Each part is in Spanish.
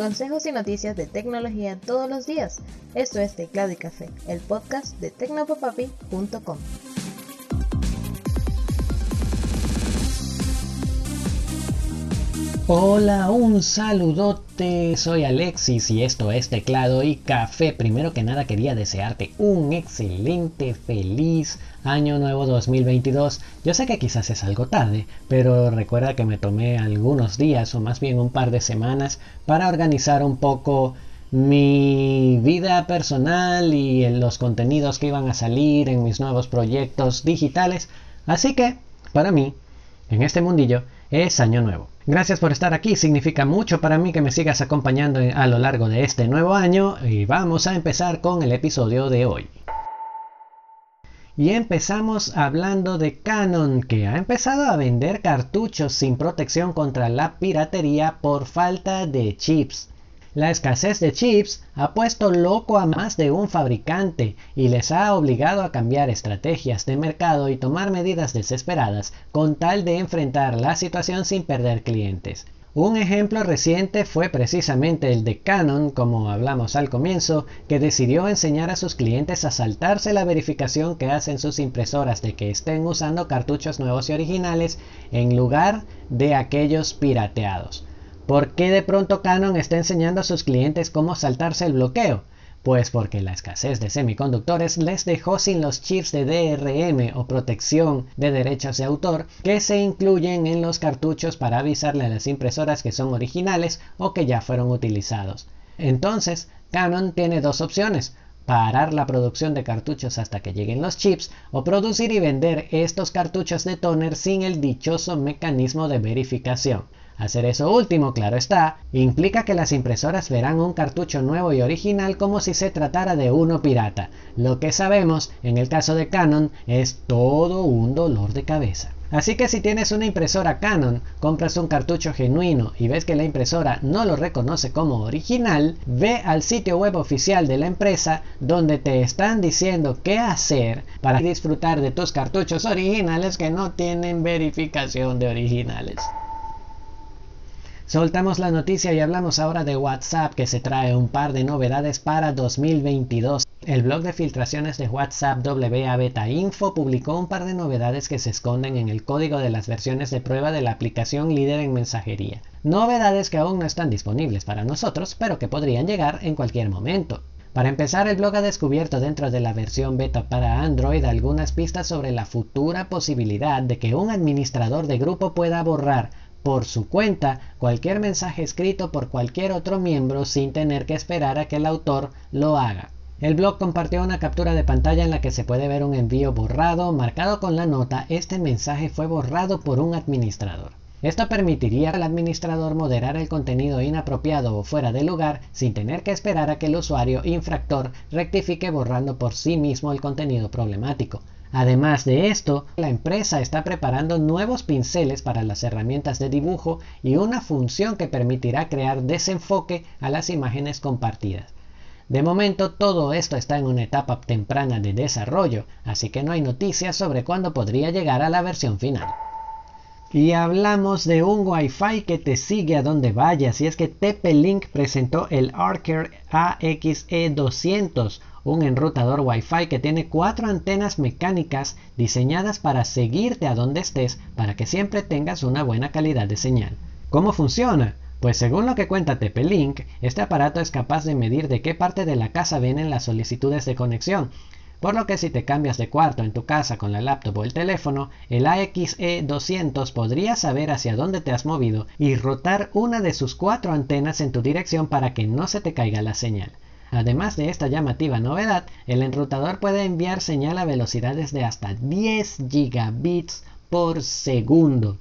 consejos y noticias de tecnología todos los días. Esto es Teclado y Café, el podcast de tecnopopapi.com. Hola, un saludote, soy Alexis y esto es Teclado y Café. Primero que nada quería desearte un excelente, feliz año nuevo 2022. Yo sé que quizás es algo tarde, pero recuerda que me tomé algunos días o más bien un par de semanas para organizar un poco mi vida personal y los contenidos que iban a salir en mis nuevos proyectos digitales. Así que, para mí, en este mundillo, es año nuevo. Gracias por estar aquí, significa mucho para mí que me sigas acompañando a lo largo de este nuevo año y vamos a empezar con el episodio de hoy. Y empezamos hablando de Canon, que ha empezado a vender cartuchos sin protección contra la piratería por falta de chips. La escasez de chips ha puesto loco a más de un fabricante y les ha obligado a cambiar estrategias de mercado y tomar medidas desesperadas con tal de enfrentar la situación sin perder clientes. Un ejemplo reciente fue precisamente el de Canon, como hablamos al comienzo, que decidió enseñar a sus clientes a saltarse la verificación que hacen sus impresoras de que estén usando cartuchos nuevos y originales en lugar de aquellos pirateados. ¿Por qué de pronto Canon está enseñando a sus clientes cómo saltarse el bloqueo? Pues porque la escasez de semiconductores les dejó sin los chips de DRM o protección de derechos de autor que se incluyen en los cartuchos para avisarle a las impresoras que son originales o que ya fueron utilizados. Entonces, Canon tiene dos opciones parar la producción de cartuchos hasta que lleguen los chips o producir y vender estos cartuchos de toner sin el dichoso mecanismo de verificación. Hacer eso último, claro está, implica que las impresoras verán un cartucho nuevo y original como si se tratara de uno pirata. Lo que sabemos, en el caso de Canon, es todo un dolor de cabeza. Así que si tienes una impresora Canon, compras un cartucho genuino y ves que la impresora no lo reconoce como original, ve al sitio web oficial de la empresa donde te están diciendo qué hacer para disfrutar de tus cartuchos originales que no tienen verificación de originales. Soltamos la noticia y hablamos ahora de WhatsApp que se trae un par de novedades para 2022. El blog de filtraciones de WhatsApp WA Beta Info publicó un par de novedades que se esconden en el código de las versiones de prueba de la aplicación líder en mensajería. Novedades que aún no están disponibles para nosotros, pero que podrían llegar en cualquier momento. Para empezar, el blog ha descubierto dentro de la versión beta para Android algunas pistas sobre la futura posibilidad de que un administrador de grupo pueda borrar por su cuenta cualquier mensaje escrito por cualquier otro miembro sin tener que esperar a que el autor lo haga. El blog compartió una captura de pantalla en la que se puede ver un envío borrado marcado con la nota este mensaje fue borrado por un administrador. Esto permitiría al administrador moderar el contenido inapropiado o fuera de lugar sin tener que esperar a que el usuario infractor rectifique borrando por sí mismo el contenido problemático. Además de esto, la empresa está preparando nuevos pinceles para las herramientas de dibujo y una función que permitirá crear desenfoque a las imágenes compartidas. De momento todo esto está en una etapa temprana de desarrollo, así que no hay noticias sobre cuándo podría llegar a la versión final. Y hablamos de un Wi-Fi que te sigue a donde vayas, y es que TP-Link presentó el Archer AXE200, un enrutador Wi-Fi que tiene cuatro antenas mecánicas diseñadas para seguirte a donde estés para que siempre tengas una buena calidad de señal. ¿Cómo funciona? Pues según lo que cuenta TP-Link, este aparato es capaz de medir de qué parte de la casa vienen las solicitudes de conexión, por lo que si te cambias de cuarto en tu casa con la laptop o el teléfono, el AXE200 podría saber hacia dónde te has movido y rotar una de sus cuatro antenas en tu dirección para que no se te caiga la señal. Además de esta llamativa novedad, el enrutador puede enviar señal a velocidades de hasta 10 gigabits por segundo.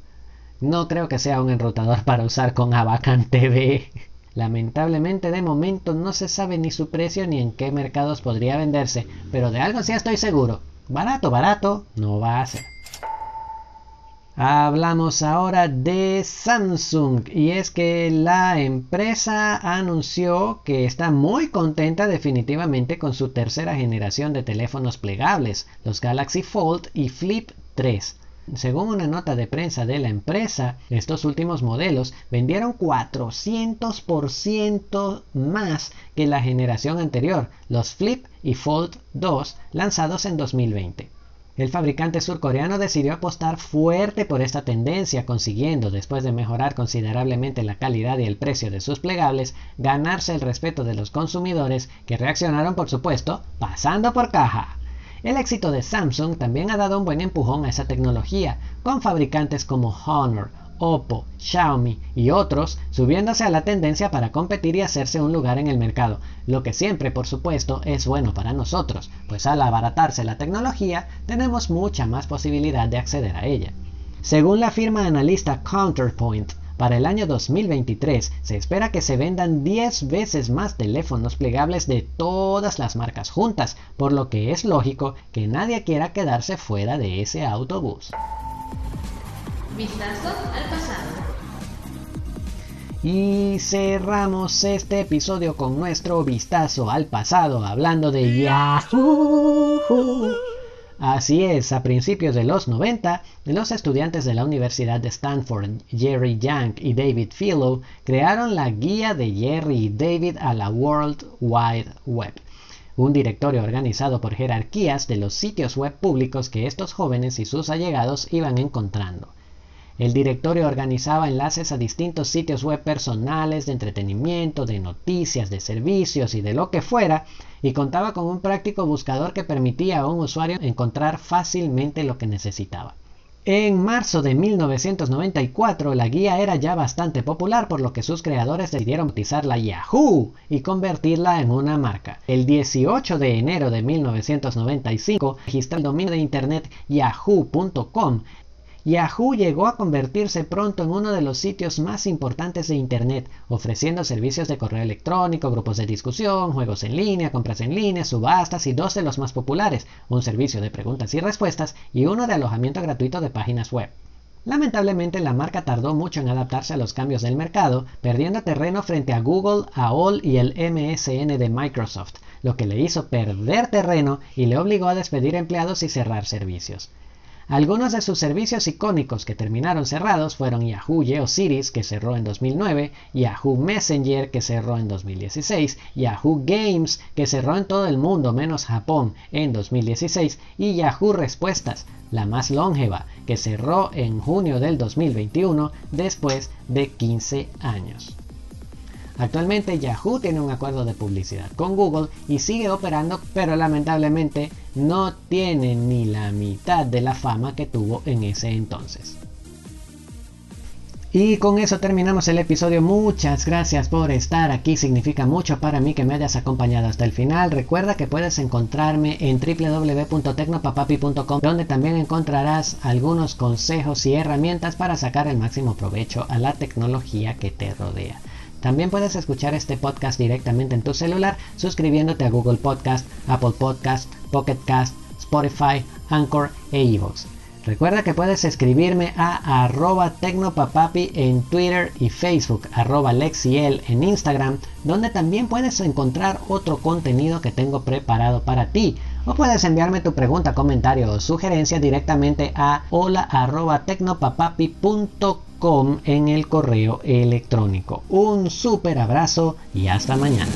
No creo que sea un enrutador para usar con Abacan TV. Lamentablemente de momento no se sabe ni su precio ni en qué mercados podría venderse, pero de algo sí estoy seguro. Barato, barato, no va a ser. Hablamos ahora de Samsung y es que la empresa anunció que está muy contenta definitivamente con su tercera generación de teléfonos plegables, los Galaxy Fold y Flip 3. Según una nota de prensa de la empresa, estos últimos modelos vendieron 400% más que la generación anterior, los Flip y Fold 2 lanzados en 2020. El fabricante surcoreano decidió apostar fuerte por esta tendencia, consiguiendo, después de mejorar considerablemente la calidad y el precio de sus plegables, ganarse el respeto de los consumidores que reaccionaron, por supuesto, pasando por caja. El éxito de Samsung también ha dado un buen empujón a esa tecnología, con fabricantes como Honor, Oppo, Xiaomi y otros subiéndose a la tendencia para competir y hacerse un lugar en el mercado, lo que siempre por supuesto es bueno para nosotros, pues al abaratarse la tecnología tenemos mucha más posibilidad de acceder a ella. Según la firma analista Counterpoint, para el año 2023 se espera que se vendan 10 veces más teléfonos plegables de todas las marcas juntas, por lo que es lógico que nadie quiera quedarse fuera de ese autobús. Vistazo al pasado. Y cerramos este episodio con nuestro vistazo al pasado, hablando de Yahoo. Así es, a principios de los 90, los estudiantes de la Universidad de Stanford, Jerry Yang y David Philo, crearon la guía de Jerry y David a la World Wide Web, un directorio organizado por jerarquías de los sitios web públicos que estos jóvenes y sus allegados iban encontrando. El directorio organizaba enlaces a distintos sitios web personales de entretenimiento, de noticias, de servicios y de lo que fuera, y contaba con un práctico buscador que permitía a un usuario encontrar fácilmente lo que necesitaba. En marzo de 1994 la guía era ya bastante popular por lo que sus creadores decidieron bautizarla Yahoo y convertirla en una marca. El 18 de enero de 1995 registró el dominio de internet yahoo.com Yahoo llegó a convertirse pronto en uno de los sitios más importantes de Internet, ofreciendo servicios de correo electrónico, grupos de discusión, juegos en línea, compras en línea, subastas y dos de los más populares, un servicio de preguntas y respuestas y uno de alojamiento gratuito de páginas web. Lamentablemente la marca tardó mucho en adaptarse a los cambios del mercado, perdiendo terreno frente a Google, AOL y el MSN de Microsoft, lo que le hizo perder terreno y le obligó a despedir empleados y cerrar servicios. Algunos de sus servicios icónicos que terminaron cerrados fueron Yahoo GeoCities, que cerró en 2009, Yahoo Messenger, que cerró en 2016, Yahoo Games, que cerró en todo el mundo menos Japón en 2016, y Yahoo Respuestas, la más longeva, que cerró en junio del 2021 después de 15 años. Actualmente Yahoo tiene un acuerdo de publicidad con Google y sigue operando, pero lamentablemente no tiene ni la mitad de la fama que tuvo en ese entonces. Y con eso terminamos el episodio. Muchas gracias por estar aquí. Significa mucho para mí que me hayas acompañado hasta el final. Recuerda que puedes encontrarme en www.tecnopapapi.com donde también encontrarás algunos consejos y herramientas para sacar el máximo provecho a la tecnología que te rodea. También puedes escuchar este podcast directamente en tu celular suscribiéndote a Google Podcast, Apple Podcast, Pocket Cast, Spotify, Anchor e iVoox. Recuerda que puedes escribirme a arroba tecnopapapi en Twitter y Facebook, arroba lexiel en Instagram, donde también puedes encontrar otro contenido que tengo preparado para ti. O puedes enviarme tu pregunta, comentario o sugerencia directamente a hola arroba en el correo electrónico. Un super abrazo y hasta mañana.